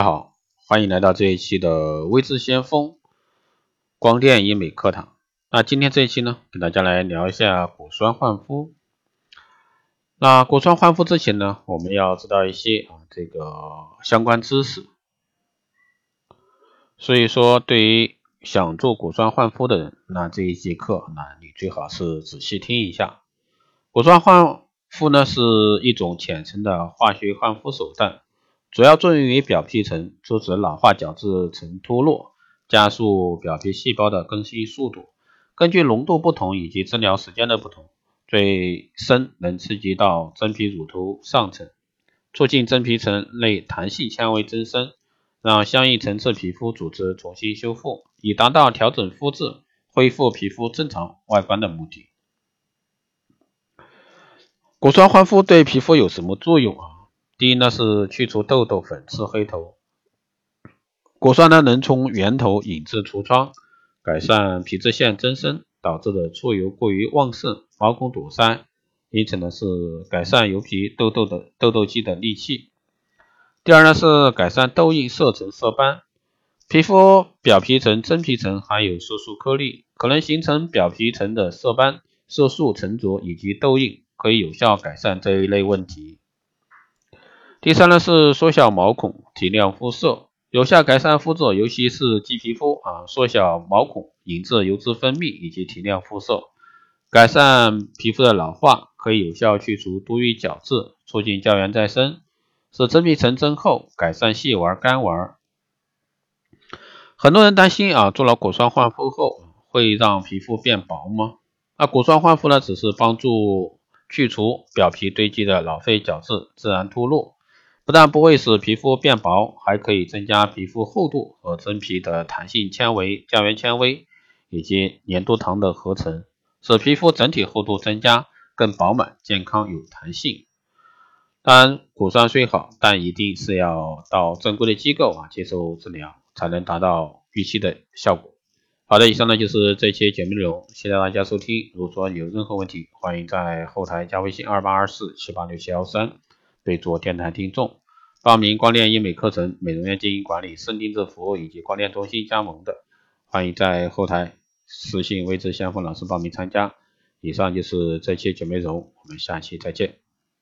大家好，欢迎来到这一期的微智先锋光电医美课堂。那今天这一期呢，给大家来聊一下果酸焕肤。那果酸焕肤之前呢，我们要知道一些啊这个相关知识。所以说，对于想做果酸焕肤的人，那这一节课，那你最好是仔细听一下。果酸焕肤呢，是一种浅层的化学焕肤手段。主要作用于表皮层，阻止老化角质层脱落，加速表皮细胞的更新速度。根据浓度不同以及治疗时间的不同，最深能刺激到真皮乳头上层，促进真皮层内弹性纤维增生，让相应层次皮肤组织重新修复，以达到调整肤质、恢复皮肤正常外观的目的。果酸焕肤对皮肤有什么作用啊？第一呢是去除痘痘、粉刺、黑头，果酸呢能从源头引致痤疮，改善皮脂腺增生导致的出油过于旺盛、毛孔堵塞，因此呢是改善油皮痘痘的痘痘肌的利器。第二呢是改善痘印、色沉、色斑，皮肤表皮层、真皮层含有色素颗粒，可能形成表皮层的色斑、色素沉着以及痘印，可以有效改善这一类问题。第三呢是缩小毛孔，提亮肤色，有效改善肤质，尤其是鸡皮肤啊，缩小毛孔，引致油脂分泌以及提亮肤色，改善皮肤的老化，可以有效去除多余角质，促进胶原再生，使真皮层增厚，改善细纹干纹。很多人担心啊，做了果酸焕肤后会让皮肤变薄吗？那果酸焕肤呢，只是帮助去除表皮堆积的老废角质，自然脱落。不但不会使皮肤变薄，还可以增加皮肤厚度和真皮的弹性纤维、胶原纤维以及粘多糖的合成，使皮肤整体厚度增加，更饱满、健康、有弹性。当然，果酸虽好，但一定是要到正规的机构啊接受治疗，才能达到预期的效果。好的，以上呢就是这期节目内容，谢谢大家收听。如果说有任何问题，欢迎在后台加微信二八二四七八六七幺三，备做电台听众。报名光电医美课程、美容院经营管理、深定制服务以及光电中心加盟的，欢迎在后台私信未知先锋老师报名参加。以上就是这期节目内容，我们下期再见。